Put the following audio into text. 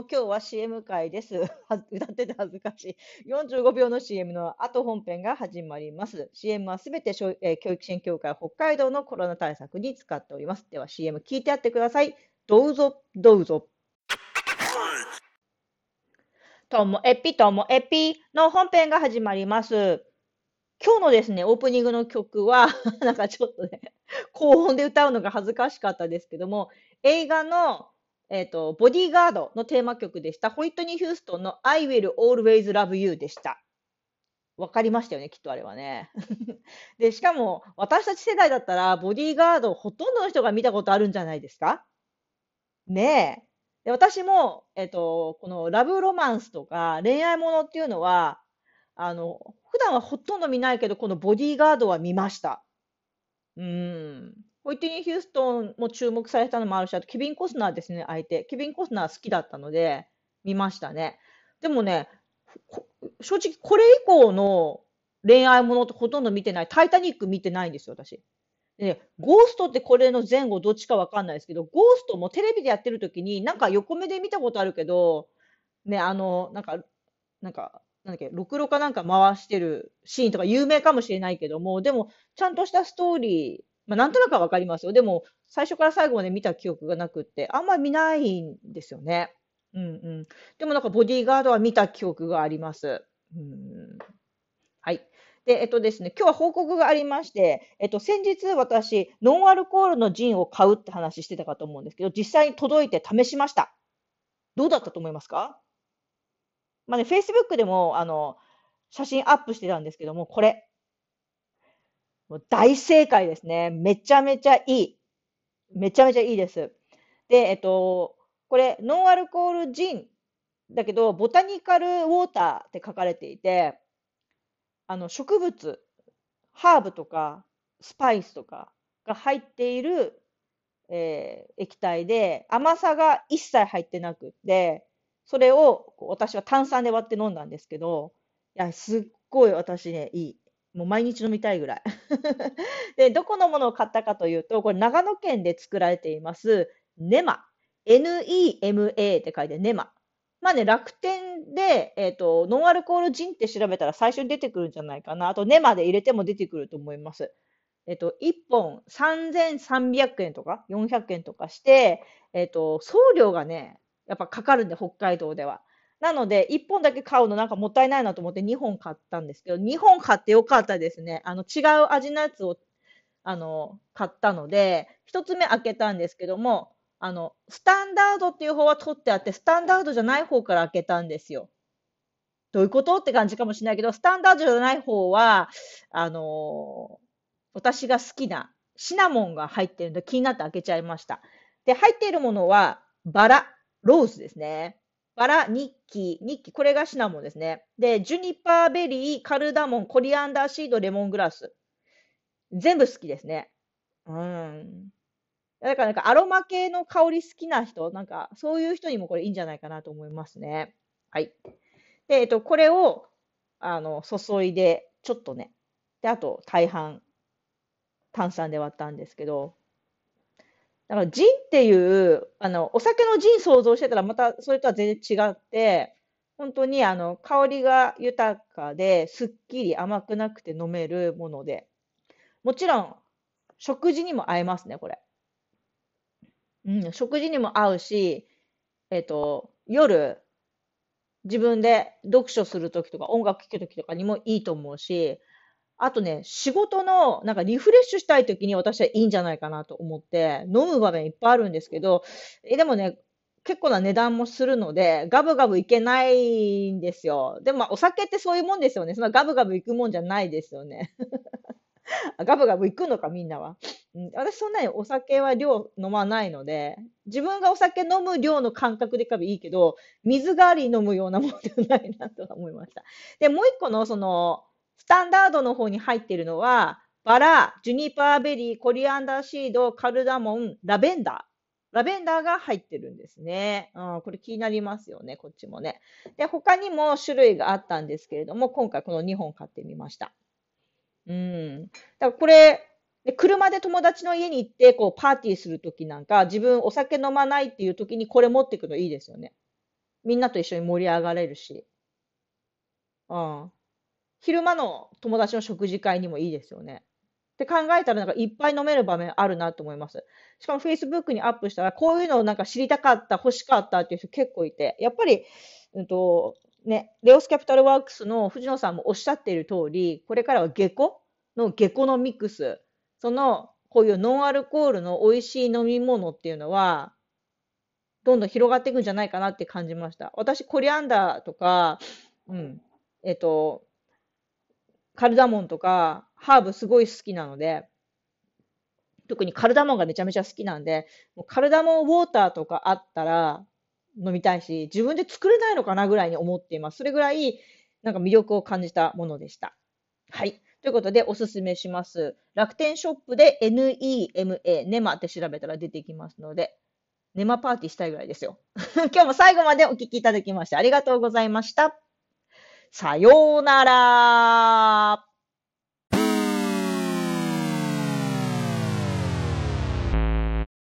の今日は CM 会です。歌ってて恥ずかしい。45秒の CM の後本編が始まります。CM はすべてしょ、えー教育支援協会北海道のコロナ対策に使っております。では CM 聞いてやってください。どうぞ、どうぞ。ともエピともエピの本編が始まります。今日のですね、オープニングの曲は、なんかちょっとね、高音で歌うのが恥ずかしかったですけども、映画の、えっ、と、ボディーガードのテーマ曲でした。ホイットニー・ヒューストンの I will always love you でした。わかりましたよね、きっとあれはね。で、しかも、私たち世代だったら、ボディーガードほとんどの人が見たことあるんじゃないですか？ねえ。で、私も、えっ、と、このラブロマンスとか恋愛ものっていうのは、あの、普段はほとんど見ないけど、このボディーガードは見ました。うーん。ホイットニー・ヒューストンも注目されたのもあるし、あとケビン・コスナーですね、相手。ケビン・コスナー好きだったので、見ましたね。でもね、正直これ以降の恋愛ものってほとんど見てない。タイタニック見てないんですよ、私。でね、ゴーストってこれの前後どっちかわかんないですけど、ゴーストもテレビでやってる時に、なんか横目で見たことあるけど、ね、あの、なんか、なんか、なんだっけ、ろくろかなんか回してるシーンとか有名かもしれないけども、でも、ちゃんとしたストーリー、まあ、なんとなくはわかりますよ。でも、最初から最後まで見た記憶がなくって、あんまり見ないんですよね。うんうん。でもなんかボディーガードは見た記憶があります。うん。はい。で、えっとですね、今日は報告がありまして、えっと、先日私、ノンアルコールのジンを買うって話してたかと思うんですけど、実際に届いて試しました。どうだったと思いますか？まあね、Facebook でも、あの、写真アップしてたんですけども、これ。もう大正解ですね。めちゃめちゃいい。めちゃめちゃいいです。で、えっと、これ、ノンアルコールジンだけど、ボタニカルウォーターって書かれていて、あの、植物、ハーブとか、スパイスとかが入っている、えー液体で、甘さが一切入ってなくて、それを私は炭酸で割って飲んだんですけど、いや、すっごい私ね、いい。もう毎日飲みたいぐらい。で、どこのものを買ったかというと、これ長野県で作られています、ネマ。N-E-M-A って書いてネマ。まあね、楽天で、えっと、ノンアルコールジンって調べたら最初に出てくるんじゃないかな。あと、ネマで入れても出てくると思います。えっと、1本3300円とか400円とかして、えっと、送料がね、やっぱかかるんで、北海道では。なので、1本だけ買うのなんかもったいないなと思って2本買ったんですけど、2本買ってよかったですね。あの、違う味のやつを、あの、買ったので、1つ目開けたんですけども、あの、スタンダードっていう方は取ってあって、スタンダードじゃない方から開けたんですよ。どういうこと？って感じかもしれないけど、スタンダードじゃない方は、あの私が好きなシナモンが入ってるので気になって開けちゃいました。で、入っているものは、バラ、ローズですね。バラ、ニッキー、ニッキー、これがシナモンですね。で、ジュニパーベリー、カルダモン、コリアンダーシード、レモングラス。全部好きですね。うん。だからなんかアロマ系の香り好きな人、なんかそういう人にもこれいいんじゃないかなと思いますね。はい。で、えっと、これを、あの、注いで、ちょっとね。で、あと、大半、炭酸で割ったんですけど、だからジンっていう、あの、お酒のジン想像してたらまたそれとは全然違って、本当にあの、香りが豊かで、すっきり甘くなくて飲めるもので、もちろん、食事にも合いますね、これ。うん、食事にも合うし、えっと、夜、自分で読書するときとか音楽聴くときとかにもいいと思うし、あとね、仕事のなんかリフレッシュしたいときに私はいいんじゃないかなと思って、飲む場面いっぱいあるんですけど、え、でもね、結構な値段もするので、ガブガブいけないんですよ。でもまあお酒ってそういうもんですよね。そんなガブガブいくもんじゃないですよね。ガブガブいくのか、みんなは。うん、私そんなにお酒は量飲まないので、自分がお酒飲む量の感覚でかいいけど、水代わり飲むようなもんではないなとは思いました。で、もう一個のその、スタンダードの方に入っているのは、バラ、ジュニパーベリー、コリアンダーシード、カルダモン、ラベンダー。ラベンダーが入ってるんですね。うん、これ気になりますよね、こっちもね。で、他にも種類があったんですけれども、今回この2本買ってみました。うん。だからこれ、で車で友達の家に行って、こう、パーティーするときなんか、自分お酒飲まないっていうときにこれ持ってくのいいですよね。みんなと一緒に盛り上がれるし。うん。昼間の友達の食事会にもいいですよね。って考えたらなんかいっぱい飲める場面あるなと思います。しかも Facebook にアップしたらこういうのをなんか知りたかった、欲しかったっていう人結構いて、やっぱり、うんと、ね、レオスキャピタルワークスの藤野さんもおっしゃっている通り、これからは下戸の下戸のミックス、そのこういうノンアルコールの美味しい飲み物っていうのは、どんどん広がっていくんじゃないかなって感じました。私、コリアンダーとか、うん、えっと、カルダモンとか、ハーブすごい好きなので、特にカルダモンがめちゃめちゃ好きなんで、もうカルダモンウォーターとかあったら飲みたいし、自分で作れないのかなぐらいに思っています。それぐらい、なんか魅力を感じたものでした。はい。ということで、おすすめします。楽天ショップで NEMA、ネマって調べたら出てきますので、ネマパーティーしたいぐらいですよ。今日も最後までお聞きいただきましてありがとうございました。さようなら。